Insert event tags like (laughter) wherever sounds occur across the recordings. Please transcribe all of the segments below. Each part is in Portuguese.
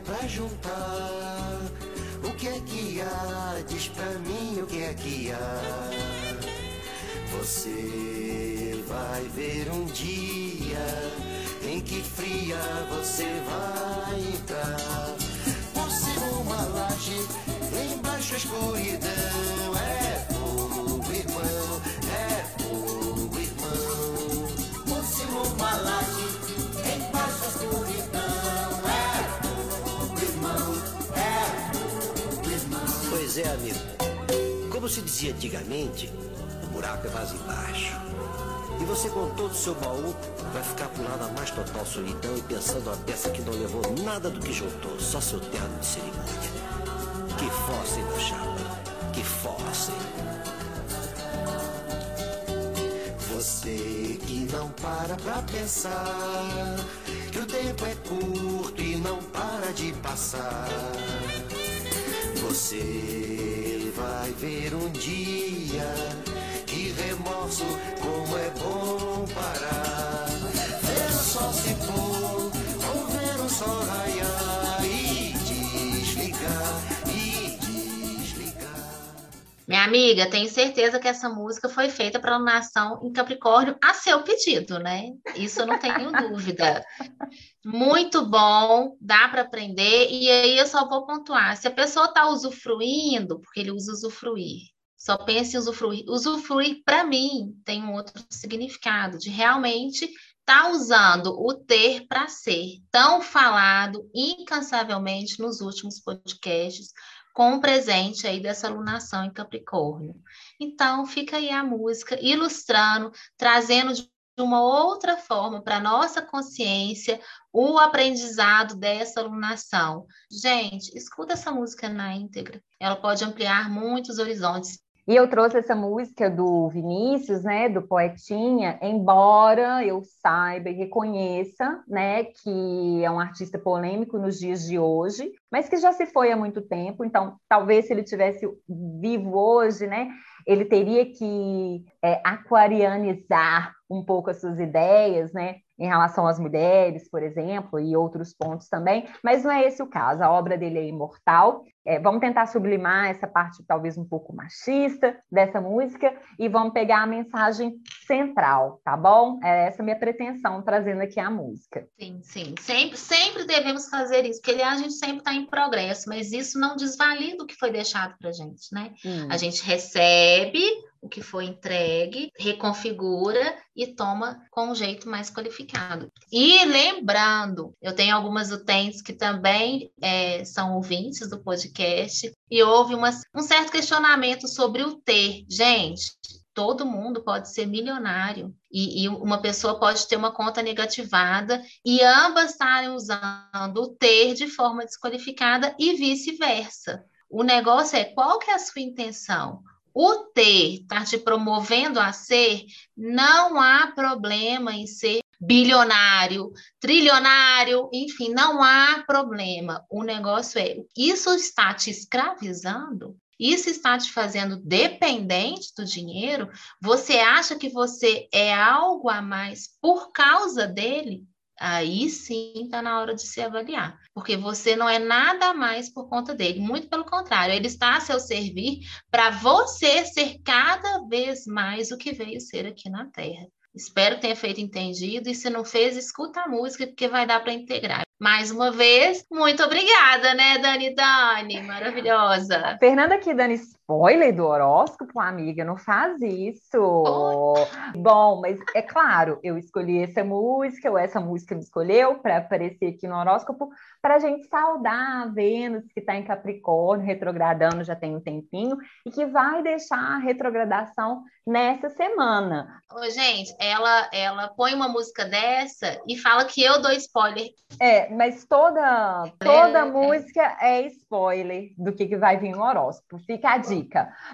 Pra juntar. O que é que há? Diz pra mim o que é que há. Você vai ver um dia em que fria você vai entrar. Por cima uma laje, embaixo a escuridão. É fogo, irmão, é fogo, irmão. Por cima uma laje, embaixo a escuridão. Pois é, amigo. Como se dizia antigamente, o buraco é mais embaixo. E você com todo o seu baú vai ficar pro lado da mais total solidão e pensando a peça que não levou nada do que juntou, só seu terno de cerimônia. Que hein, meu chapa? Que hein? Você que não para pra pensar que o tempo é curto e não para de passar. Você vai ver um dia que remorso como é bom parar. Ver o sol se pôr ou ver o sol raiar e desligar e desligar. Minha amiga, tenho certeza que essa música foi feita para alunação em Capricórnio a seu pedido, né? Isso eu não tenho (laughs) dúvida. Muito bom, dá para aprender, e aí eu só vou pontuar. Se a pessoa está usufruindo, porque ele usa usufruir, só pense em usufruir. Usufruir, para mim, tem um outro significado, de realmente estar tá usando o ter para ser, tão falado incansavelmente nos últimos podcasts, com o presente aí dessa alunação em Capricórnio. Então, fica aí a música ilustrando, trazendo de de uma outra forma para nossa consciência o aprendizado dessa alunação. Gente, escuta essa música na íntegra. Ela pode ampliar muitos horizontes. E eu trouxe essa música do Vinícius, né, do Poetinha, embora eu saiba e reconheça, né, que é um artista polêmico nos dias de hoje, mas que já se foi há muito tempo, então talvez se ele tivesse vivo hoje, né, ele teria que é, aquarianizar um pouco as suas ideias, né, em relação às mulheres, por exemplo, e outros pontos também, mas não é esse o caso. A obra dele é imortal. É, vamos tentar sublimar essa parte talvez um pouco machista dessa música e vamos pegar a mensagem central, tá bom? É essa minha pretensão trazendo aqui a música. Sim, sim. Sempre, sempre devemos fazer isso, porque a gente sempre está em progresso, mas isso não desvalida o que foi deixado para gente, né? Hum. A gente recebe o que foi entregue, reconfigura e toma com um jeito mais qualificado. E lembrando, eu tenho algumas utentes que também é, são ouvintes do podcast e houve uma, um certo questionamento sobre o ter. Gente, todo mundo pode ser milionário e, e, uma pessoa pode ter uma conta negativada e ambas estarem usando o ter de forma desqualificada e vice-versa. O negócio é qual que é a sua intenção? O ter está te promovendo a ser, não há problema em ser bilionário, trilionário, enfim, não há problema. O negócio é, isso está te escravizando? Isso está te fazendo dependente do dinheiro? Você acha que você é algo a mais por causa dele? Aí sim está na hora de se avaliar, porque você não é nada mais por conta dele, muito pelo contrário, ele está a seu servir para você ser cada vez mais o que veio ser aqui na Terra. Espero que tenha feito entendido e se não fez, escuta a música porque vai dar para integrar. Mais uma vez, muito obrigada, né, Dani Dani? Maravilhosa. Fernanda aqui dando spoiler do horóscopo, amiga, não faz isso. Oh. Bom, mas é claro, eu escolhi essa música, ou essa música me escolheu para aparecer aqui no horóscopo, para a gente saudar a Vênus, que está em Capricórnio, retrogradando já tem um tempinho, e que vai deixar a retrogradação nessa semana. Ô, gente, ela, ela põe uma música dessa e fala que eu dou spoiler. É, mas toda, toda é, música é. é spoiler do que, que vai vir no horóscopo. Fica a dica.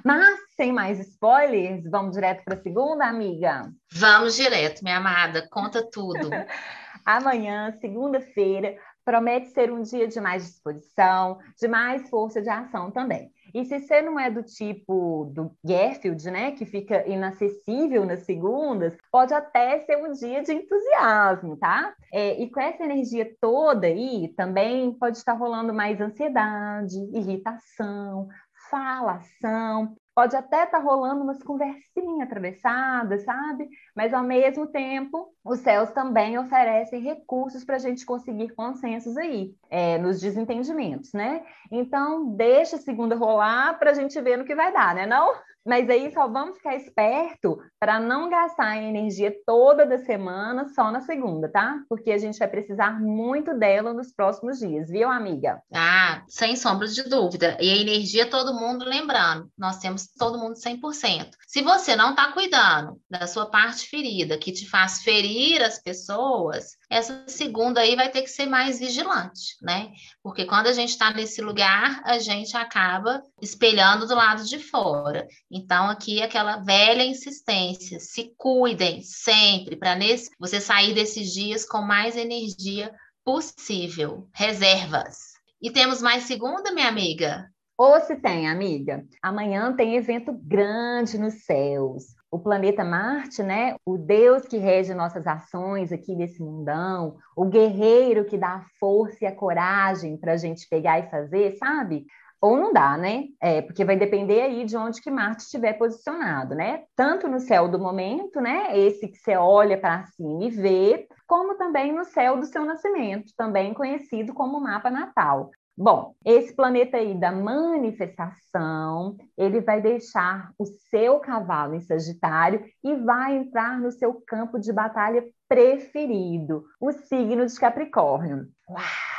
Mas, sem mais spoilers, vamos direto para a segunda, amiga? Vamos direto, minha amada. Conta tudo. (laughs) Amanhã, segunda-feira, promete ser um dia de mais disposição, de mais força de ação também. E se você não é do tipo do Garfield, né, que fica inacessível nas segundas, pode até ser um dia de entusiasmo, tá? É, e com essa energia toda aí, também pode estar rolando mais ansiedade, irritação, falação, pode até estar tá rolando umas conversinhas atravessadas, sabe? Mas ao mesmo tempo, os céus também oferecem recursos para a gente conseguir consensos aí, é, nos desentendimentos, né? Então, deixa a segunda rolar para a gente ver no que vai dar, né? Não? Mas aí só vamos ficar esperto para não gastar a energia toda da semana só na segunda, tá? Porque a gente vai precisar muito dela nos próximos dias, viu, amiga? Ah, sem sombra de dúvida. E a energia, todo mundo lembrando, nós temos todo mundo 100%. Se você não está cuidando da sua parte ferida, que te faz ferir as pessoas, essa segunda aí vai ter que ser mais vigilante, né? Porque quando a gente está nesse lugar, a gente acaba espelhando do lado de fora. Então, aqui aquela velha insistência: se cuidem sempre, para você sair desses dias com mais energia possível. Reservas. E temos mais segunda, minha amiga? Ou se tem, amiga. Amanhã tem evento grande nos céus. O planeta Marte, né? O Deus que rege nossas ações aqui nesse mundão, o guerreiro que dá a força e a coragem para a gente pegar e fazer, sabe? Ou não dá, né? É, porque vai depender aí de onde que Marte estiver posicionado, né? Tanto no céu do momento, né? Esse que você olha para cima e vê, como também no céu do seu nascimento, também conhecido como mapa natal. Bom, esse planeta aí da manifestação, ele vai deixar o seu cavalo em Sagitário e vai entrar no seu campo de batalha preferido, o signo de Capricórnio. Uau!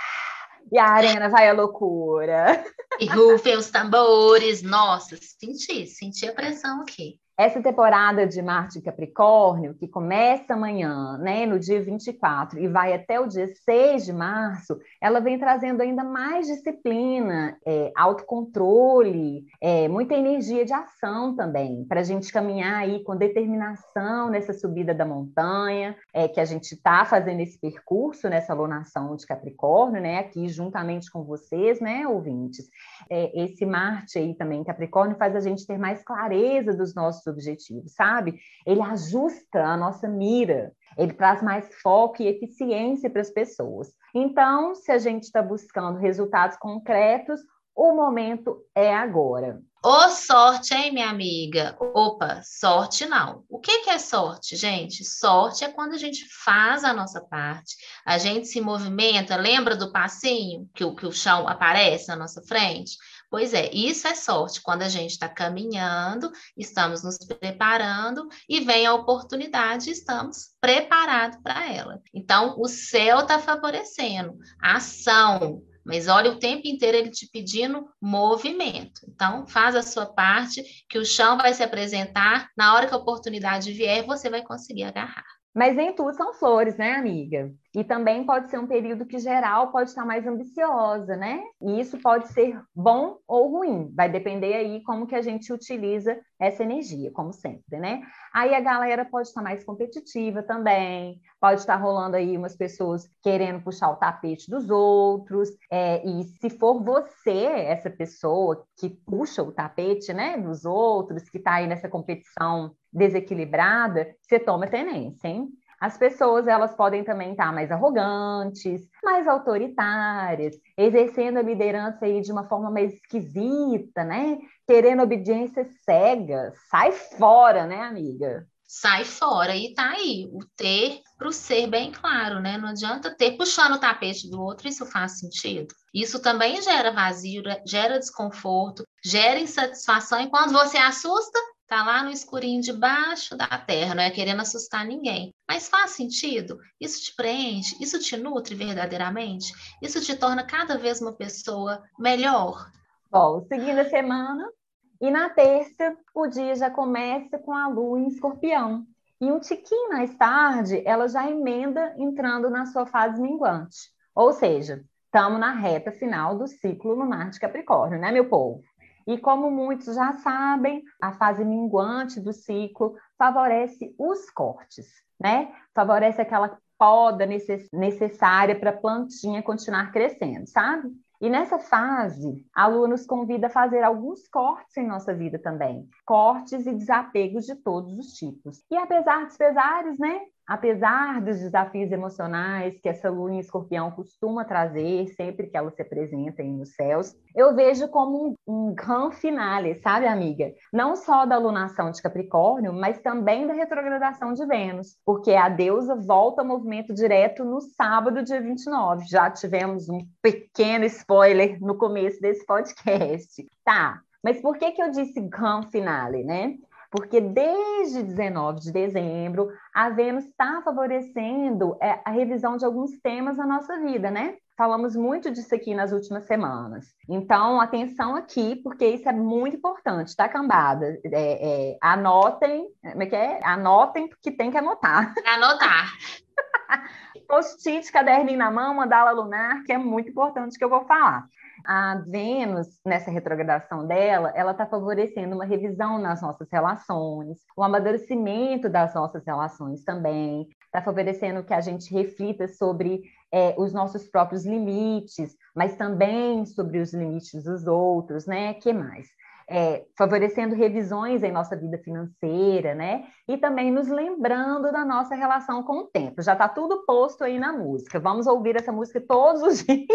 E a arena vai à loucura. E rufem os tambores. Nossa, senti, senti a pressão aqui. Essa temporada de Marte e Capricórnio, que começa amanhã, né, no dia 24, e vai até o dia 6 de março, ela vem trazendo ainda mais disciplina, é, autocontrole, é, muita energia de ação também, para a gente caminhar aí com determinação nessa subida da montanha, é, que a gente está fazendo esse percurso nessa alunação de Capricórnio, né, aqui juntamente com vocês, né, ouvintes. É, esse Marte aí também, Capricórnio, faz a gente ter mais clareza dos nossos objetivos, sabe? Ele ajusta a nossa mira, ele traz mais foco e eficiência para as pessoas. Então, se a gente está buscando resultados concretos, o momento é agora. Ô, sorte, hein, minha amiga? Opa, sorte não. O que, que é sorte, gente? Sorte é quando a gente faz a nossa parte, a gente se movimenta, lembra do passinho que que o chão aparece na nossa frente? Pois é, isso é sorte, quando a gente está caminhando, estamos nos preparando e vem a oportunidade, estamos preparados para ela. Então, o céu está favorecendo a ação, mas olha o tempo inteiro ele te pedindo movimento. Então, faz a sua parte, que o chão vai se apresentar, na hora que a oportunidade vier, você vai conseguir agarrar. Mas nem tudo são flores, né, amiga? E também pode ser um período que geral pode estar mais ambiciosa, né? E isso pode ser bom ou ruim, vai depender aí como que a gente utiliza essa energia, como sempre, né? Aí a galera pode estar mais competitiva também, pode estar rolando aí umas pessoas querendo puxar o tapete dos outros, é, e se for você, essa pessoa que puxa o tapete, né, dos outros, que está aí nessa competição desequilibrada, você toma tenência, hein? As pessoas elas podem também estar mais arrogantes, mais autoritárias, exercendo a liderança aí de uma forma mais esquisita, né? Querendo obediência cega. Sai fora, né, amiga? Sai fora e tá aí o ter para o ser bem claro, né? Não adianta ter puxando o tapete do outro, isso faz sentido. Isso também gera vazio, gera desconforto, gera insatisfação, e quando você assusta, Está lá no escurinho debaixo da terra, não é querendo assustar ninguém. Mas faz sentido? Isso te preenche? Isso te nutre verdadeiramente? Isso te torna cada vez uma pessoa melhor? Bom, seguindo a semana, e na terça, o dia já começa com a lua em escorpião. E um tiquinho mais tarde, ela já emenda entrando na sua fase minguante. Ou seja, estamos na reta final do ciclo lunar de Capricórnio, né, meu povo? E como muitos já sabem, a fase minguante do ciclo favorece os cortes, né? Favorece aquela poda necessária para a plantinha continuar crescendo, sabe? E nessa fase, a Lua nos convida a fazer alguns cortes em nossa vida também. Cortes e desapegos de todos os tipos. E apesar dos pesares, né? Apesar dos desafios emocionais que essa lua em escorpião costuma trazer sempre que ela se apresenta nos céus, eu vejo como um, um gran finale, sabe, amiga? Não só da lunação de Capricórnio, mas também da retrogradação de Vênus, porque a deusa volta ao movimento direto no sábado, dia 29. Já tivemos um pequeno spoiler no começo desse podcast. Tá, mas por que, que eu disse gran finale, né? Porque desde 19 de dezembro a Vênus está favorecendo é, a revisão de alguns temas na nossa vida, né? Falamos muito disso aqui nas últimas semanas. Então, atenção aqui, porque isso é muito importante, tá, cambada? É, é, anotem, como é que é? Anotem, porque tem que anotar. Anotar. (laughs) Post-it, caderninho na mão, mandala lunar, que é muito importante que eu vou falar. A Vênus, nessa retrogradação dela, ela está favorecendo uma revisão nas nossas relações, o amadurecimento das nossas relações também, está favorecendo que a gente reflita sobre é, os nossos próprios limites, mas também sobre os limites dos outros, né? que mais? É, favorecendo revisões em nossa vida financeira, né? E também nos lembrando da nossa relação com o tempo. Já está tudo posto aí na música. Vamos ouvir essa música todos os (laughs) dias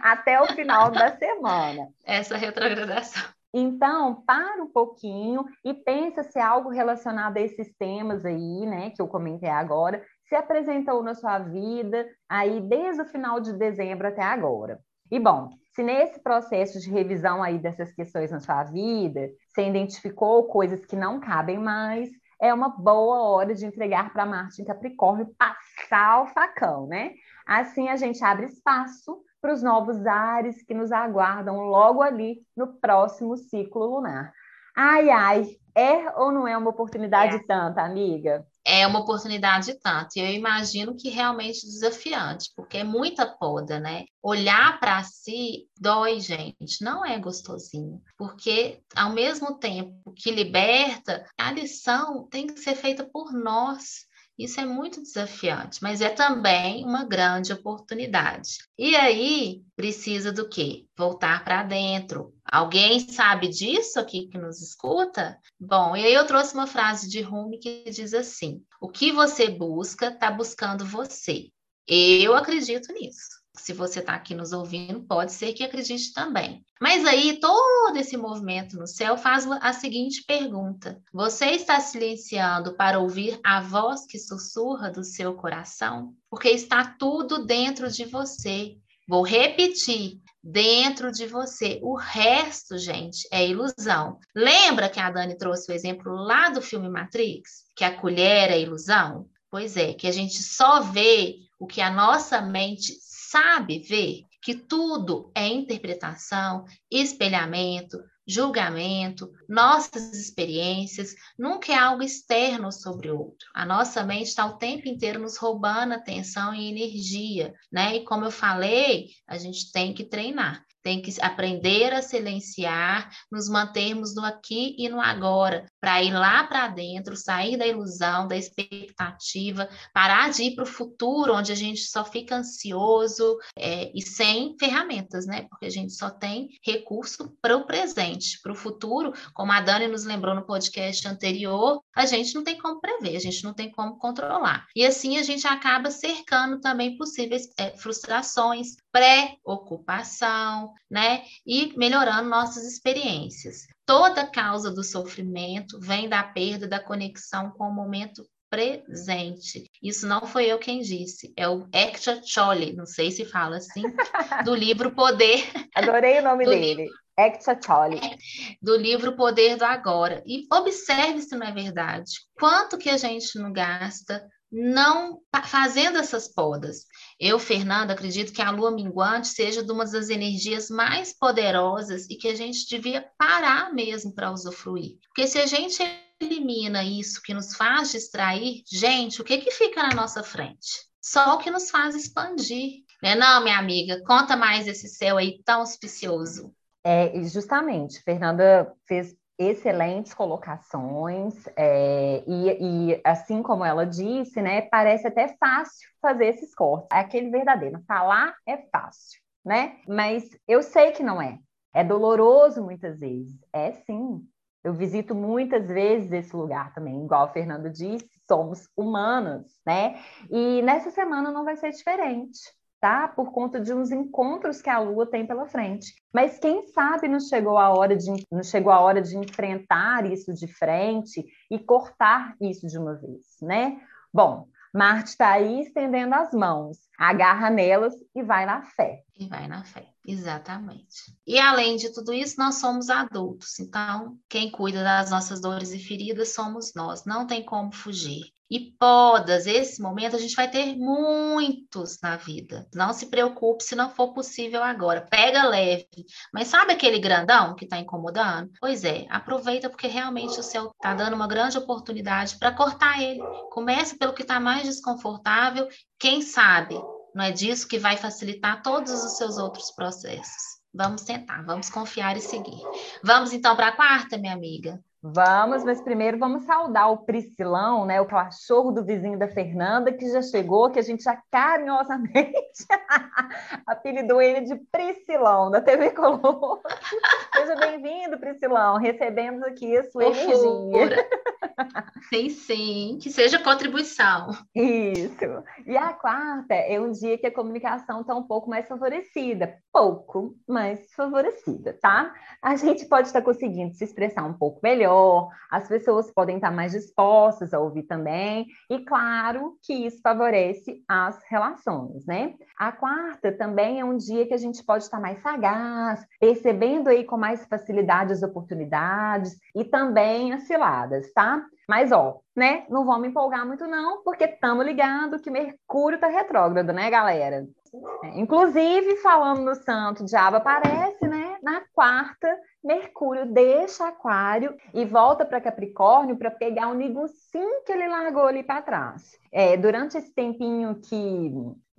até o final da semana. Essa retrogradação. Então, para um pouquinho e pensa se algo relacionado a esses temas aí, né, que eu comentei agora, se apresentou na sua vida aí desde o final de dezembro até agora. E bom, se nesse processo de revisão aí dessas questões na sua vida, você identificou coisas que não cabem mais, é uma boa hora de entregar para Marte em Capricórnio passar o facão, né? Assim a gente abre espaço para os novos ares que nos aguardam logo ali no próximo ciclo lunar. Ai, ai, é ou não é uma oportunidade é. tanta, amiga? É uma oportunidade tanto. E eu imagino que realmente desafiante, porque é muita poda, né? Olhar para si dói, gente, não é gostosinho, porque ao mesmo tempo que liberta, a lição tem que ser feita por nós. Isso é muito desafiante, mas é também uma grande oportunidade. E aí precisa do quê? Voltar para dentro. Alguém sabe disso aqui que nos escuta? Bom, e aí eu trouxe uma frase de Rumi que diz assim: O que você busca está buscando você. Eu acredito nisso se você está aqui nos ouvindo, pode ser que acredite também. Mas aí, todo esse movimento no céu faz a seguinte pergunta: Você está silenciando para ouvir a voz que sussurra do seu coração? Porque está tudo dentro de você. Vou repetir: dentro de você. O resto, gente, é ilusão. Lembra que a Dani trouxe o exemplo lá do filme Matrix? Que a colher é ilusão? Pois é, que a gente só vê o que a nossa mente sabe ver que tudo é interpretação, espelhamento, julgamento, nossas experiências, nunca é algo externo sobre o outro. A nossa mente está o tempo inteiro nos roubando atenção e energia, né? E como eu falei, a gente tem que treinar tem que aprender a silenciar, nos mantermos no aqui e no agora, para ir lá para dentro, sair da ilusão, da expectativa, parar de ir para o futuro, onde a gente só fica ansioso é, e sem ferramentas, né? Porque a gente só tem recurso para o presente. Para o futuro, como a Dani nos lembrou no podcast anterior, a gente não tem como prever, a gente não tem como controlar. E assim a gente acaba cercando também possíveis é, frustrações, pré-ocupação, né? E melhorando nossas experiências. Toda causa do sofrimento vem da perda da conexão com o momento presente. Isso não foi eu quem disse, é o Hector Cholle, não sei se fala assim, (laughs) do livro Poder. Adorei o nome dele. Hector Cholle. Do livro Poder do Agora. E observe se não é verdade. Quanto que a gente não gasta não fazendo essas podas. Eu, Fernanda, acredito que a lua minguante seja de uma das energias mais poderosas e que a gente devia parar mesmo para usufruir. Porque se a gente elimina isso que nos faz distrair, gente, o que que fica na nossa frente? Só o que nos faz expandir. Né? Não, minha amiga, conta mais esse céu aí tão auspicioso. É, justamente, Fernanda fez excelentes colocações, é, e, e, assim como ela disse, né, parece até fácil fazer esses cortes. É aquele verdadeiro, falar é fácil, né? Mas eu sei que não é. É doloroso muitas vezes. É sim. Eu visito muitas vezes esse lugar também, igual o Fernando disse, somos humanos, né? E nessa semana não vai ser diferente tá? Por conta de uns encontros que a Lua tem pela frente. Mas quem sabe não chegou a hora de não chegou a hora de enfrentar isso de frente e cortar isso de uma vez, né? Bom, Marte está aí estendendo as mãos, agarra nelas e vai na fé. E vai na fé, exatamente. E além de tudo isso, nós somos adultos, então quem cuida das nossas dores e feridas somos nós, não tem como fugir e podas. Esse momento a gente vai ter muitos na vida. Não se preocupe se não for possível agora. Pega leve. Mas sabe aquele grandão que está incomodando? Pois é, aproveita porque realmente o céu está dando uma grande oportunidade para cortar ele. Começa pelo que está mais desconfortável. Quem sabe não é disso que vai facilitar todos os seus outros processos. Vamos tentar, vamos confiar e seguir. Vamos então para a quarta, minha amiga. Vamos, mas primeiro vamos saudar o Priscilão, né? O cachorro do vizinho da Fernanda, que já chegou, que a gente já carinhosamente (laughs) apelidou ele de Priscilão, da TV Colombo. (laughs) Seja bem-vindo, Priscilão. Recebemos aqui a sua energia. Sim, sim, que seja contribuição. Isso. E a quarta é um dia que a comunicação está um pouco mais favorecida. Pouco, mais favorecida, tá? A gente pode estar conseguindo se expressar um pouco melhor melhor, as pessoas podem estar mais dispostas a ouvir também, e claro que isso favorece as relações, né? A quarta também é um dia que a gente pode estar mais sagaz, percebendo aí com mais facilidade as oportunidades e também as ciladas, tá? Mas, ó, né, não vamos empolgar muito não, porque estamos ligados que Mercúrio está retrógrado, né, galera? É, inclusive, falando no santo, diabo aparece? Na quarta, Mercúrio deixa Aquário e volta para Capricórnio para pegar o negocinho que ele largou ali para trás. É, durante esse tempinho que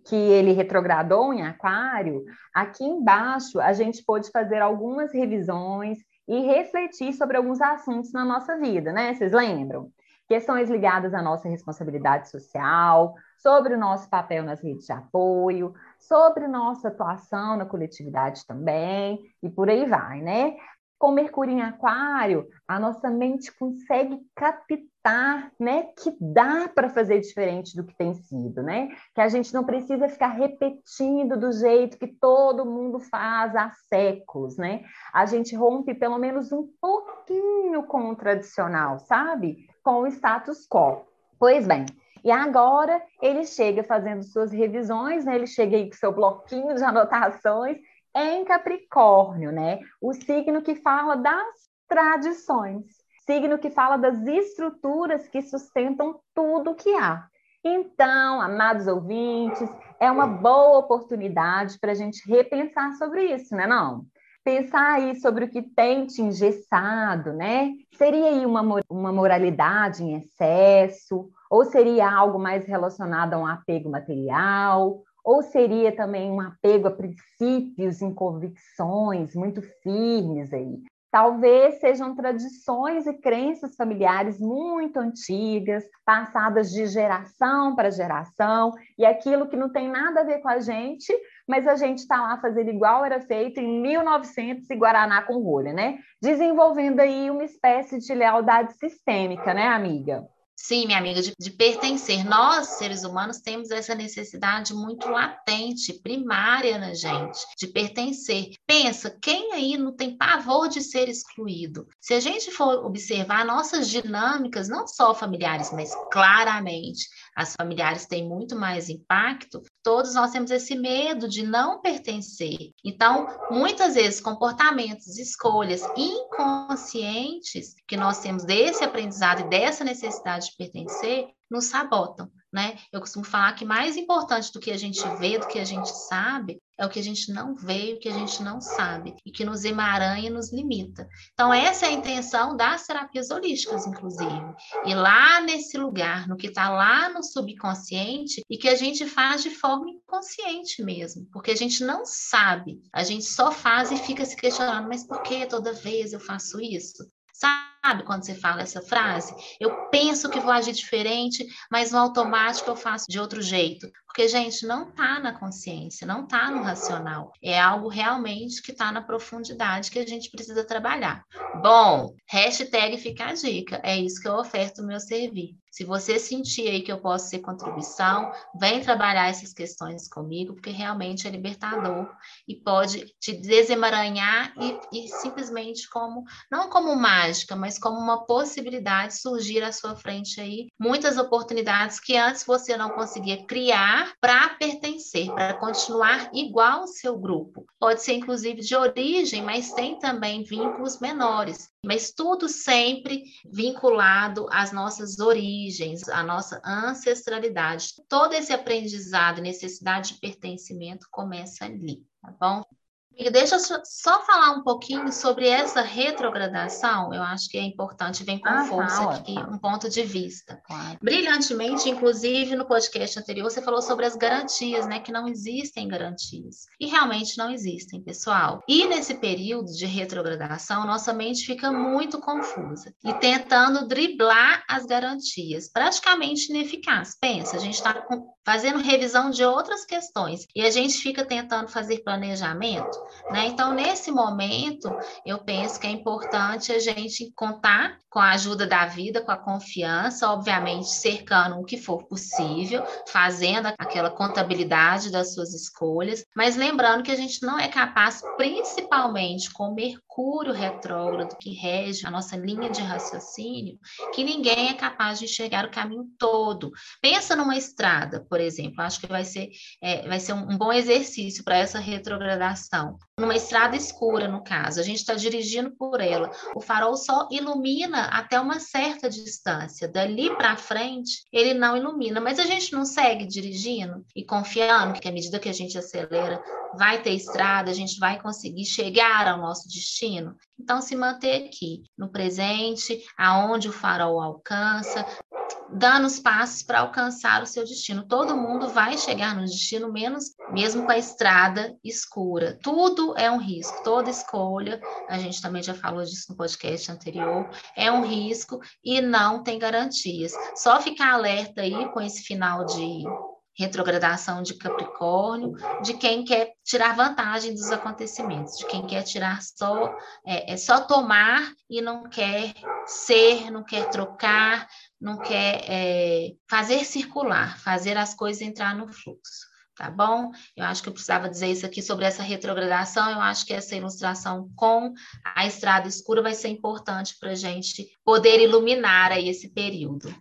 que ele retrogradou em Aquário, aqui embaixo a gente pôde fazer algumas revisões e refletir sobre alguns assuntos na nossa vida, né? Vocês lembram? Questões ligadas à nossa responsabilidade social, sobre o nosso papel nas redes de apoio, sobre nossa atuação na coletividade também, e por aí vai, né? Com Mercúrio em Aquário, a nossa mente consegue captar, né, que dá para fazer diferente do que tem sido, né? Que a gente não precisa ficar repetindo do jeito que todo mundo faz há séculos, né? A gente rompe pelo menos um pouquinho com o tradicional, sabe? Com o status quo. Pois bem, e agora ele chega fazendo suas revisões, né? Ele chega aí com seu bloquinho de (laughs) anotações em Capricórnio, né? O signo que fala das tradições, signo que fala das estruturas que sustentam tudo que há. Então, amados ouvintes, é uma boa oportunidade para a gente repensar sobre isso, né? Não? Pensar aí sobre o que tem te engessado, né? Seria aí uma, uma moralidade em excesso, ou seria algo mais relacionado a um apego material, ou seria também um apego a princípios e convicções muito firmes aí? Talvez sejam tradições e crenças familiares muito antigas, passadas de geração para geração, e aquilo que não tem nada a ver com a gente, mas a gente está lá fazendo igual era feito em 1900 e Guaraná com rolha, né? Desenvolvendo aí uma espécie de lealdade sistêmica, né, amiga? Sim, minha amiga, de, de, pertencer. Nós, seres humanos, temos essa necessidade muito latente, primária na gente, de pertencer. Pensa, quem aí não tem pavor de ser excluído? Se a gente for observar nossas dinâmicas, não só familiares, mas claramente as familiares têm muito mais impacto, todos nós temos esse medo de não pertencer. Então, muitas vezes, comportamentos, escolhas inconscientes que nós temos desse aprendizado e dessa necessidade de pertencer nos sabotam, né? Eu costumo falar que mais importante do que a gente vê, do que a gente sabe, é o que a gente não vê, o que a gente não sabe, e que nos emaranha e nos limita. Então, essa é a intenção das terapias holísticas, inclusive. E lá nesse lugar, no que está lá no subconsciente, e que a gente faz de forma inconsciente mesmo, porque a gente não sabe, a gente só faz e fica se questionando, mas por que toda vez eu faço isso? Sabe quando você fala essa frase? Eu penso que vou agir diferente, mas no automático eu faço de outro jeito. Porque, gente, não está na consciência, não está no racional. É algo realmente que está na profundidade que a gente precisa trabalhar. Bom, hashtag fica a dica. É isso que eu oferto o meu servir. Se você sentir aí que eu posso ser contribuição, vem trabalhar essas questões comigo, porque realmente é libertador e pode te desemaranhar e, e simplesmente como, não como mágica, mas como uma possibilidade surgir à sua frente aí, muitas oportunidades que antes você não conseguia criar para pertencer, para continuar igual ao seu grupo. Pode ser inclusive de origem, mas tem também vínculos menores mas tudo sempre vinculado às nossas origens, à nossa ancestralidade. Todo esse aprendizado necessidade de pertencimento começa ali, tá bom? Deixa eu só falar um pouquinho sobre essa retrogradação, eu acho que é importante, vem com ah, força aqui um ponto de vista. Claro. Brilhantemente, inclusive no podcast anterior, você falou sobre as garantias, né? Que não existem garantias. E realmente não existem, pessoal. E nesse período de retrogradação, nossa mente fica muito confusa e tentando driblar as garantias, praticamente ineficaz. Pensa, a gente está fazendo revisão de outras questões e a gente fica tentando fazer planejamento né? Então, nesse momento, eu penso que é importante a gente contar com a ajuda da vida, com a confiança, obviamente cercando o que for possível, fazendo aquela contabilidade das suas escolhas, mas lembrando que a gente não é capaz, principalmente com Mercúrio retrógrado que rege a nossa linha de raciocínio, que ninguém é capaz de enxergar o caminho todo. Pensa numa estrada. Por exemplo. Acho que vai ser, é, vai ser um, bom exercício para essa retrogradação. Numa estrada escura, no caso, a gente está dirigindo por ela, o farol só ilumina até uma certa distância. Dali para frente, ele não ilumina, mas a gente não segue dirigindo e confiando que à medida que a gente acelera, vai ter estrada, a gente vai conseguir chegar ao nosso destino. Então, se manter aqui, no presente, aonde o farol alcança, dando os passos para alcançar o seu destino. Todo mundo vai chegar no destino, menos mesmo com a estrada escura. Tudo é um risco, toda escolha, a gente também já falou disso no podcast anterior, é um risco e não tem garantias. Só ficar alerta aí com esse final de retrogradação de Capricórnio, de quem quer tirar vantagem dos acontecimentos, de quem quer tirar só, é, é só tomar e não quer ser, não quer trocar, não quer é, fazer circular, fazer as coisas entrar no fluxo. Tá bom? Eu acho que eu precisava dizer isso aqui sobre essa retrogradação. Eu acho que essa ilustração com a estrada escura vai ser importante para a gente poder iluminar aí esse período.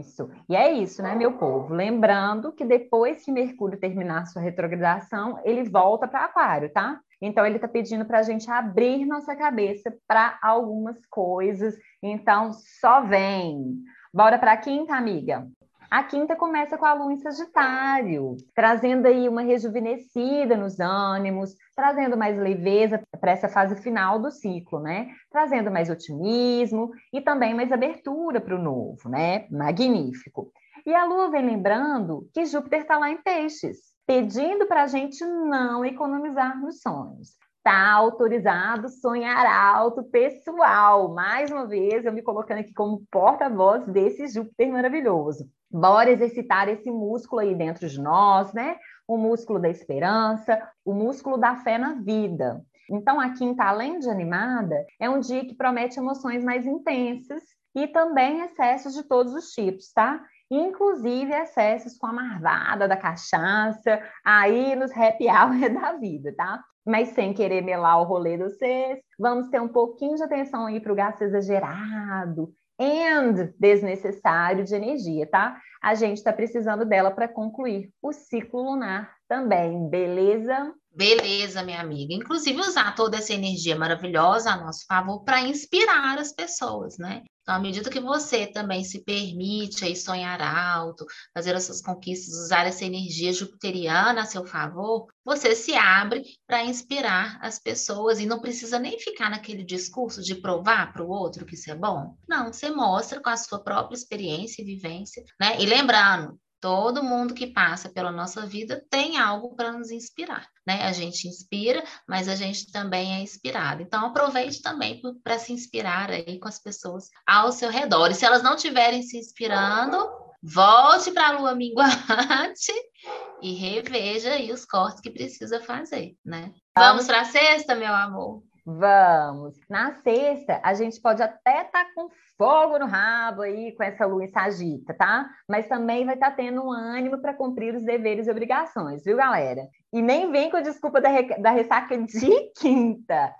Isso. E é isso, né, meu povo? Lembrando que depois que Mercúrio terminar sua retrogradação, ele volta para Aquário, tá? Então, ele está pedindo para a gente abrir nossa cabeça para algumas coisas. Então, só vem. Bora para a quinta, amiga? A quinta começa com a lua em Sagitário, trazendo aí uma rejuvenescida nos ânimos, trazendo mais leveza para essa fase final do ciclo, né? Trazendo mais otimismo e também mais abertura para o novo, né? Magnífico. E a lua vem lembrando que Júpiter está lá em Peixes, pedindo para a gente não economizar nos sonhos. Está autorizado sonhar alto, pessoal. Mais uma vez, eu me colocando aqui como porta-voz desse Júpiter maravilhoso. Bora exercitar esse músculo aí dentro de nós, né? O músculo da esperança, o músculo da fé na vida. Então, a quinta, além de animada, é um dia que promete emoções mais intensas e também excessos de todos os tipos, tá? Inclusive excessos com a marvada da cachaça, aí nos happy hour (laughs) da vida, tá? Mas sem querer melar o rolê do vocês, vamos ter um pouquinho de atenção aí para o gasto exagerado, and desnecessário de energia, tá? A gente está precisando dela para concluir o ciclo lunar também, beleza? Beleza, minha amiga. Inclusive, usar toda essa energia maravilhosa a nosso favor para inspirar as pessoas, né? Então, à medida que você também se permite aí sonhar alto, fazer as suas conquistas, usar essa energia jupiteriana a seu favor, você se abre para inspirar as pessoas e não precisa nem ficar naquele discurso de provar para o outro que isso é bom. Não, você mostra com a sua própria experiência e vivência, né? E lembrando, Todo mundo que passa pela nossa vida tem algo para nos inspirar, né? A gente inspira, mas a gente também é inspirado. Então aproveite também para se inspirar aí com as pessoas ao seu redor. E se elas não estiverem se inspirando, volte para a lua minguante (laughs) e reveja aí os cortes que precisa fazer, né? Vamos para a sexta, meu amor. Vamos. Na sexta, a gente pode até estar tá com fogo no rabo aí com essa lua Sagita, tá? Mas também vai estar tá tendo um ânimo para cumprir os deveres e obrigações, viu, galera? E nem vem com a desculpa da, da ressaca de (laughs) quinta.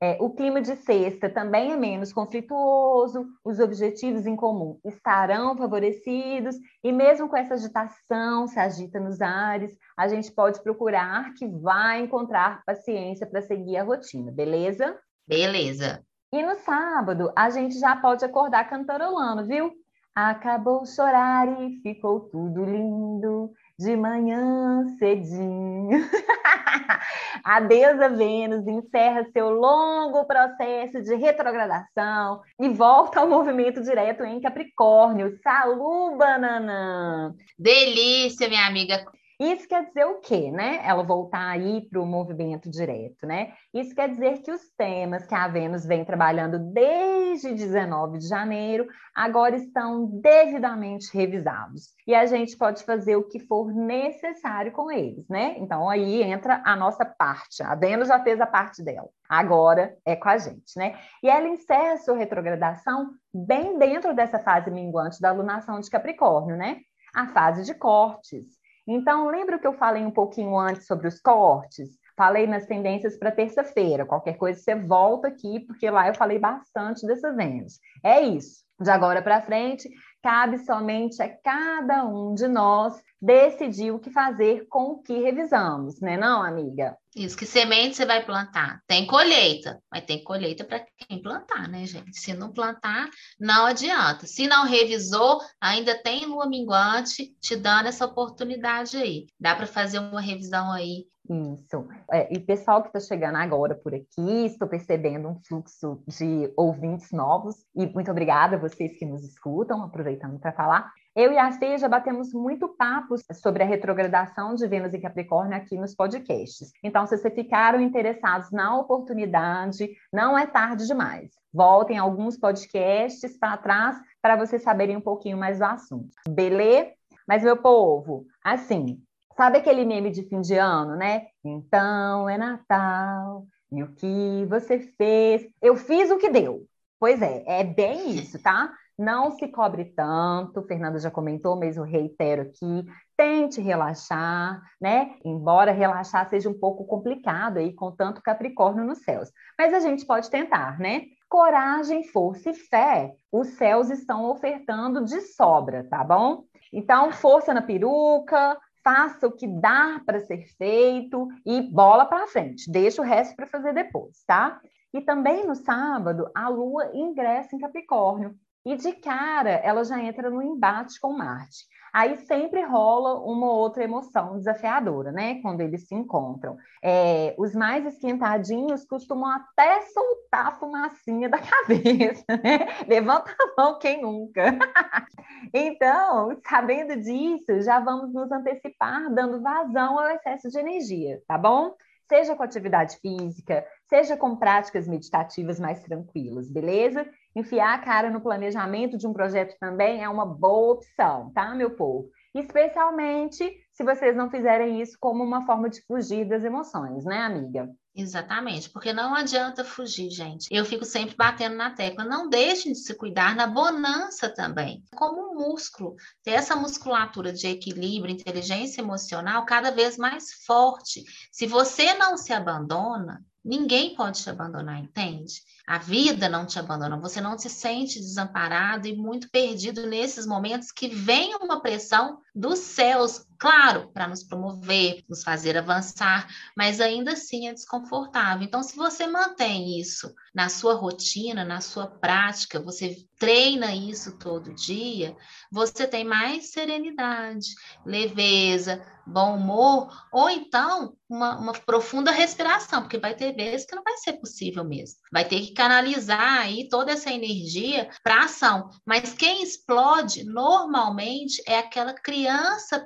É, o clima de sexta também é menos conflituoso, os objetivos em comum estarão favorecidos, e mesmo com essa agitação, se agita nos ares, a gente pode procurar que vai encontrar paciência para seguir a rotina, beleza? Beleza. E no sábado, a gente já pode acordar cantarolando, viu? Acabou chorar e ficou tudo lindo de manhã cedinho. (laughs) a deusa Vênus encerra seu longo processo de retrogradação e volta ao movimento direto em Capricórnio. Salu, banana! Delícia, minha amiga. Isso quer dizer o quê, né? Ela voltar aí para o movimento direto, né? Isso quer dizer que os temas que a Vênus vem trabalhando desde 19 de janeiro agora estão devidamente revisados. E a gente pode fazer o que for necessário com eles, né? Então aí entra a nossa parte. A Vênus já fez a parte dela. Agora é com a gente, né? E ela encerra a sua retrogradação bem dentro dessa fase minguante da alunação de Capricórnio, né? A fase de cortes. Então, lembra que eu falei um pouquinho antes sobre os cortes? Falei nas tendências para terça-feira. Qualquer coisa você volta aqui, porque lá eu falei bastante dessa Vênus. É isso. De agora para frente, cabe somente a cada um de nós decidir o que fazer com o que revisamos, né, não, amiga? Isso, que semente você vai plantar? Tem colheita, mas tem colheita para quem plantar, né, gente? Se não plantar, não adianta. Se não revisou, ainda tem lua minguante te dando essa oportunidade aí. Dá para fazer uma revisão aí isso. É, e pessoal que está chegando agora por aqui, estou percebendo um fluxo de ouvintes novos. E muito obrigada a vocês que nos escutam, aproveitando para falar. Eu e a Fê já batemos muito papo sobre a retrogradação de Vênus em Capricórnio aqui nos podcasts. Então, se vocês ficaram interessados na oportunidade, não é tarde demais. Voltem alguns podcasts para trás para vocês saberem um pouquinho mais do assunto. Beleza? Mas, meu povo, assim, Sabe aquele meme de fim de ano, né? Então é Natal, e o que você fez? Eu fiz o que deu. Pois é, é bem isso, tá? Não se cobre tanto, Fernanda já comentou, mas eu reitero aqui, tente relaxar, né? Embora relaxar seja um pouco complicado aí com tanto Capricórnio nos céus, mas a gente pode tentar, né? Coragem, força e fé, os céus estão ofertando de sobra, tá bom? Então, força na peruca, faça o que dá para ser feito e bola para frente, deixa o resto para fazer depois, tá? E também no sábado, a Lua ingressa em Capricórnio e de cara ela já entra no embate com Marte. Aí sempre rola uma outra emoção desafiadora, né? Quando eles se encontram. É, os mais esquentadinhos costumam até soltar a fumacinha da (laughs) cabeça, né? Levanta a mão quem nunca. (laughs) então, sabendo disso, já vamos nos antecipar, dando vazão ao excesso de energia, tá bom? Seja com atividade física, seja com práticas meditativas mais tranquilas, beleza? Enfiar a cara no planejamento de um projeto também é uma boa opção, tá, meu povo? Especialmente se vocês não fizerem isso como uma forma de fugir das emoções, né, amiga? Exatamente, porque não adianta fugir, gente. Eu fico sempre batendo na tecla. Não deixem de se cuidar na bonança também. Como um músculo, ter essa musculatura de equilíbrio, inteligência emocional cada vez mais forte. Se você não se abandona, ninguém pode te abandonar, entende? A vida não te abandona, você não se sente desamparado e muito perdido nesses momentos que vem uma pressão dos céus, claro, para nos promover, nos fazer avançar, mas ainda assim é desconfortável. Então, se você mantém isso na sua rotina, na sua prática, você treina isso todo dia, você tem mais serenidade, leveza, bom humor, ou então uma, uma, profunda respiração, porque vai ter vezes que não vai ser possível mesmo. Vai ter que canalizar aí toda essa energia para ação. Mas quem explode normalmente é aquela criança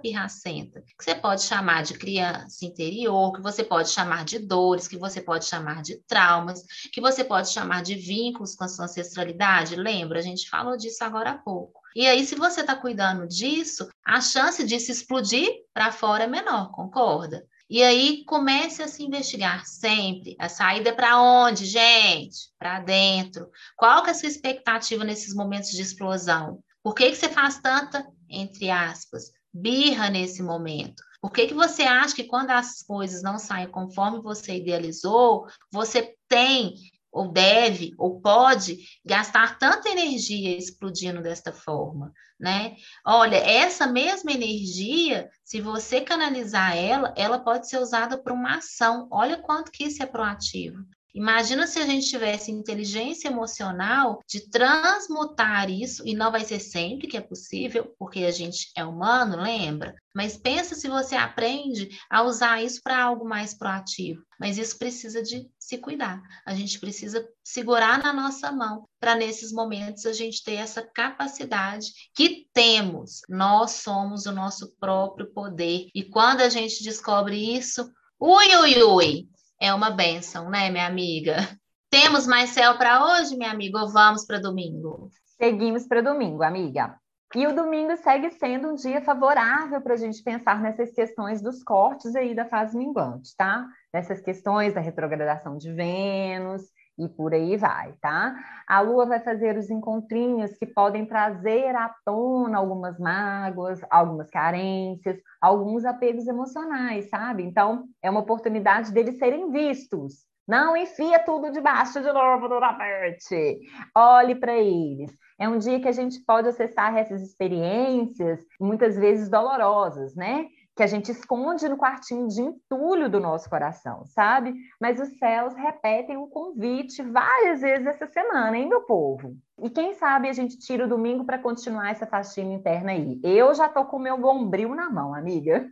pirracenta, que você pode chamar de criança interior, que você pode chamar de dores, que você pode chamar de traumas, que você pode chamar de vínculos com a sua ancestralidade. Lembra? A gente falou disso agora há pouco. E aí, se você está cuidando disso, a chance de se explodir para fora é menor, concorda? E aí comece a se investigar sempre. A saída é para onde, gente? Para dentro. Qual que é a sua expectativa nesses momentos de explosão? Por que, que você faz tanta, entre aspas, birra nesse momento? Por que, que você acha que quando as coisas não saem conforme você idealizou, você tem ou deve, ou pode gastar tanta energia explodindo desta forma, né? Olha, essa mesma energia, se você canalizar ela, ela pode ser usada para uma ação. Olha quanto que isso é proativo. Imagina se a gente tivesse inteligência emocional de transmutar isso, e não vai ser sempre que é possível, porque a gente é humano, lembra? Mas pensa se você aprende a usar isso para algo mais proativo. Mas isso precisa de se cuidar. A gente precisa segurar na nossa mão para nesses momentos a gente ter essa capacidade que temos. Nós somos o nosso próprio poder. E quando a gente descobre isso, ui, ui, ui, é uma benção, né, minha amiga? Temos mais céu para hoje, minha amiga, ou vamos para domingo? Seguimos para domingo, amiga. E o domingo segue sendo um dia favorável para a gente pensar nessas questões dos cortes aí da fase minguante, tá? Nessas questões da retrogradação de Vênus e por aí vai, tá? A Lua vai fazer os encontrinhos que podem trazer à tona algumas mágoas, algumas carências, alguns apegos emocionais, sabe? Então, é uma oportunidade deles serem vistos, Não enfia tudo debaixo de novo do tapete. Olhe para eles. É um dia que a gente pode acessar essas experiências, muitas vezes dolorosas, né? Que a gente esconde no quartinho de entulho do nosso coração, sabe? Mas os céus repetem o convite várias vezes essa semana, hein, meu povo? E quem sabe a gente tira o domingo para continuar essa faxina interna aí. Eu já tô com o meu bombril na mão, amiga.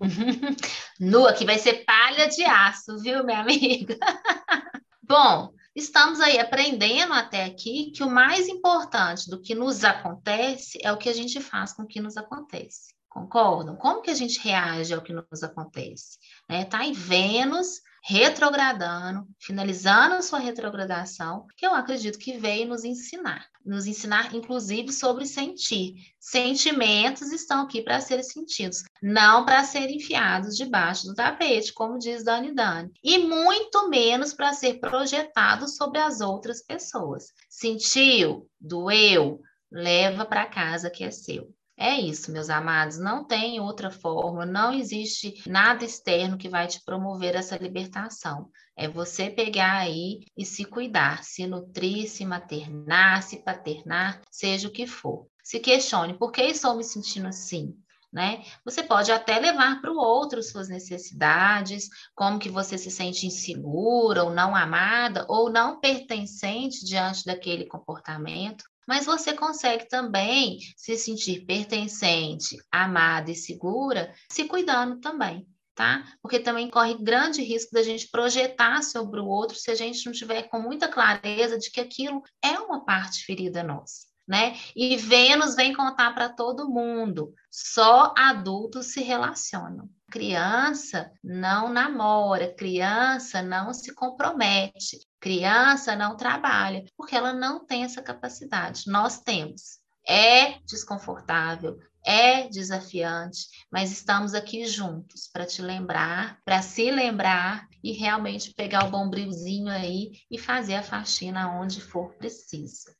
(laughs) Nua, que vai ser palha de aço, viu, minha amiga? (laughs) Bom, estamos aí aprendendo até aqui que o mais importante do que nos acontece é o que a gente faz com o que nos acontece. Concordam? Como que a gente reage ao que nos acontece? Né? Tá em Vênus retrogradando, finalizando sua retrogradação, que eu acredito que veio nos ensinar. Nos ensinar, inclusive, sobre sentir. Sentimentos estão aqui para serem sentidos, não para serem enfiados debaixo do tapete, como diz Dani Dani. E muito menos para ser projetado sobre as outras pessoas. Sentiu? Doeu? Leva para casa que é seu. É isso, meus amados, não tem outra forma, não existe nada externo que vai te promover essa libertação. É você pegar aí e se cuidar, se nutrir, se maternar, se paternar, seja o que for. Se questione, por que estou me sentindo assim? Né? Você pode até levar para o outro suas necessidades, como que você se sente insegura ou não amada ou não pertencente diante daquele comportamento mas você consegue também se sentir pertencente, amada e segura, se cuidando também. Tá? Porque também corre grande risco da gente projetar sobre o outro se a gente não tiver com muita clareza de que aquilo é uma parte ferida nossa. Né? E Vênus vem contar para todo mundo. Só adultos se relacionam. Criança não namora, criança não se compromete. Criança não trabalha, porque ela não tem essa capacidade. Nós temos. É desconfortável, é desafiante, mas estamos aqui juntos para te lembrar, para se lembrar e realmente pegar o bombrilzinho aí e fazer a faxina onde for preciso.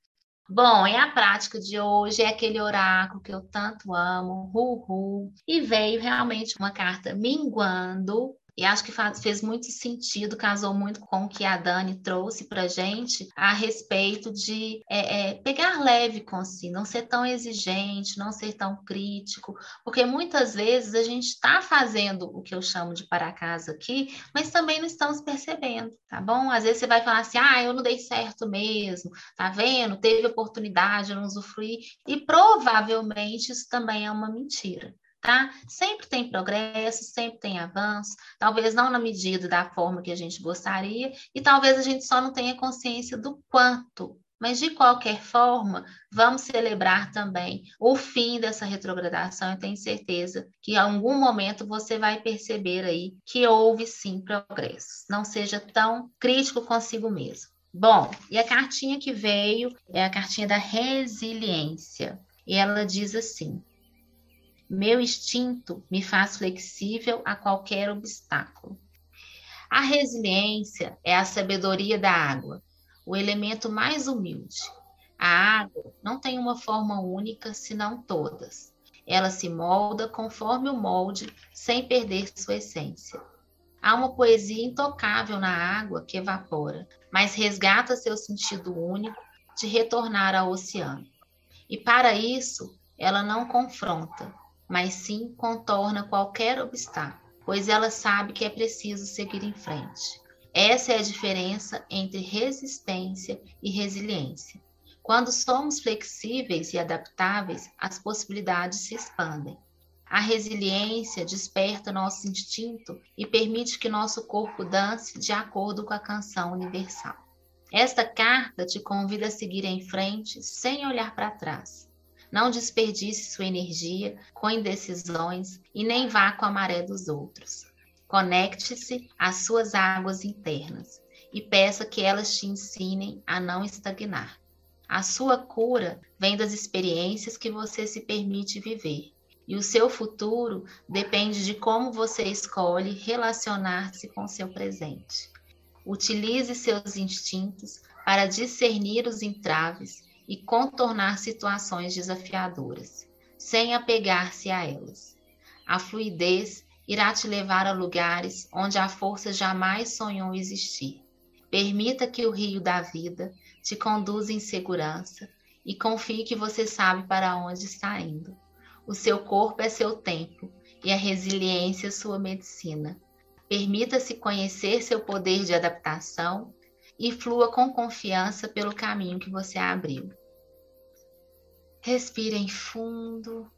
Bom, e a prática de hoje é aquele oráculo que eu tanto amo, Ru, e veio realmente uma carta minguando e acho que faz, fez muito sentido, casou muito com o que a Dani trouxe para gente a respeito de é, é, pegar leve com si, não ser tão exigente, não ser tão crítico, porque muitas vezes a gente está fazendo o que eu chamo de para casa aqui, mas também não estamos percebendo, tá bom? Às vezes você vai falar assim, ah, eu não dei certo mesmo, tá vendo? Teve oportunidade, eu não usufruí, e provavelmente isso também é uma mentira tá? Sempre tem progresso, sempre tem avanço, talvez não na medida da forma que a gente gostaria, e talvez a gente só não tenha consciência do quanto. Mas, de qualquer forma, vamos celebrar também o fim dessa retrogradação. Eu tenho certeza que em algum momento você vai perceber aí que houve sim progresso. Não seja tão crítico consigo mesmo. Bom, e a cartinha que veio é a cartinha da resiliência. E ela diz assim: meu instinto me faz flexível a qualquer obstáculo. A resiliência é a sabedoria da água, o elemento mais humilde. A água não tem uma forma única, senão todas. Ela se molda conforme o molde, sem perder sua essência. Há uma poesia intocável na água que evapora, mas resgata seu sentido único de retornar ao oceano. E para isso, ela não confronta, mas sim contorna qualquer obstáculo, pois ela sabe que é preciso seguir em frente. Essa é a diferença entre resistência e resiliência. Quando somos flexíveis e adaptáveis, as possibilidades se expandem. A resiliência desperta nosso instinto e permite que nosso corpo dance de acordo com a canção universal. Esta carta te convida a seguir em frente sem olhar para trás não desperdice sua energia com indecisões e nem vá com a maré dos outros. Conecte-se às suas águas internas e peça que elas te ensinem a não estagnar. A sua cura vem das experiências que você se permite viver. E o seu futuro depende de como você escolhe relacionar-se com seu presente. Utilize seus instintos para discernir os entraves e contornar situações desafiadoras, sem apegar-se a elas. A fluidez irá te levar a lugares onde a força jamais sonhou existir. Permita que o rio da vida te conduza em segurança e confie que você sabe para onde está indo. O seu corpo é seu templo e a resiliência sua medicina. Permita-se conhecer seu poder de adaptação e flua com confiança pelo caminho que você abriu. Respirem fundo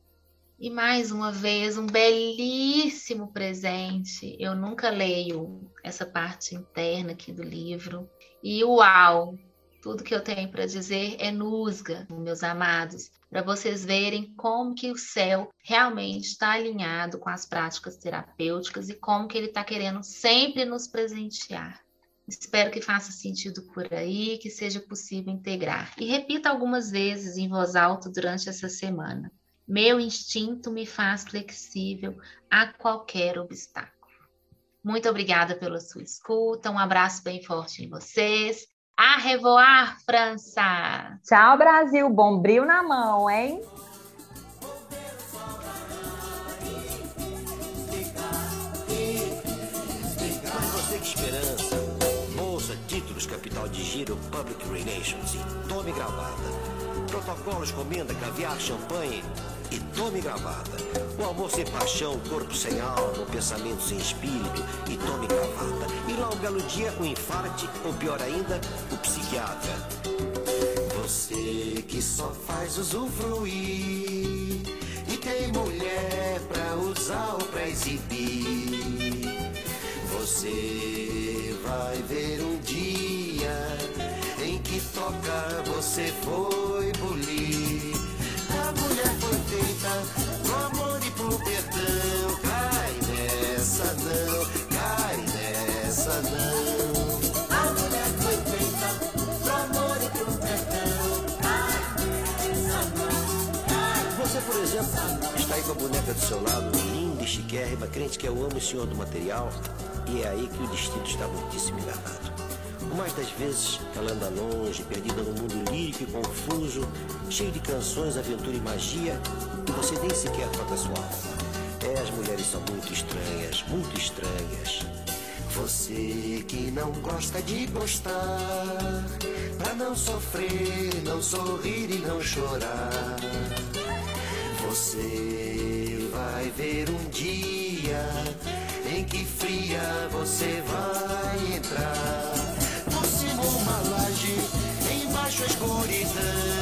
e mais uma vez um belíssimo presente. Eu nunca leio essa parte interna aqui do livro. E uau! Tudo que eu tenho para dizer é nusga, meus amados, para vocês verem como que o céu realmente está alinhado com as práticas terapêuticas e como que ele está querendo sempre nos presentear. Espero que faça sentido por aí, que seja possível integrar. E repita algumas vezes em voz alta durante essa semana. Meu instinto me faz flexível a qualquer obstáculo. Muito obrigada pela sua escuta. Um abraço bem forte em vocês. A revoar, França! Tchau, Brasil. Bom brilho na mão, hein? Capital de giro Public Relations e tome gravata. Protocolos comenda caviar, champanhe e tome gravata. O amor sem paixão, corpo sem alma, o pensamento sem espírito e tome gravata. E lá um belo dia o um infarte, ou pior ainda, o psiquiatra. Você que só faz usufruir e tem mulher pra usar ou pra exibir. Você vai ver um toca você foi bulir. A mulher foi feita pro amor e pro perdão. Cai nessa não, cai nessa não. A mulher foi feita pro amor e pro perdão. Cai nessa não. Você, por exemplo, está aí com a boneca do seu lado, linda e chiquérrima, crente que eu amo o senhor do material. E é aí que o destino está muitíssimo enganado. Mais das vezes ela anda longe, perdida no mundo lírico e confuso, cheio de canções, aventura e magia, e você nem sequer toca sua alma. É, as mulheres são muito estranhas, muito estranhas. Você que não gosta de gostar, pra não sofrer, não sorrir e não chorar. Você vai ver um dia em que fria você vai entrar. nossa escuridão.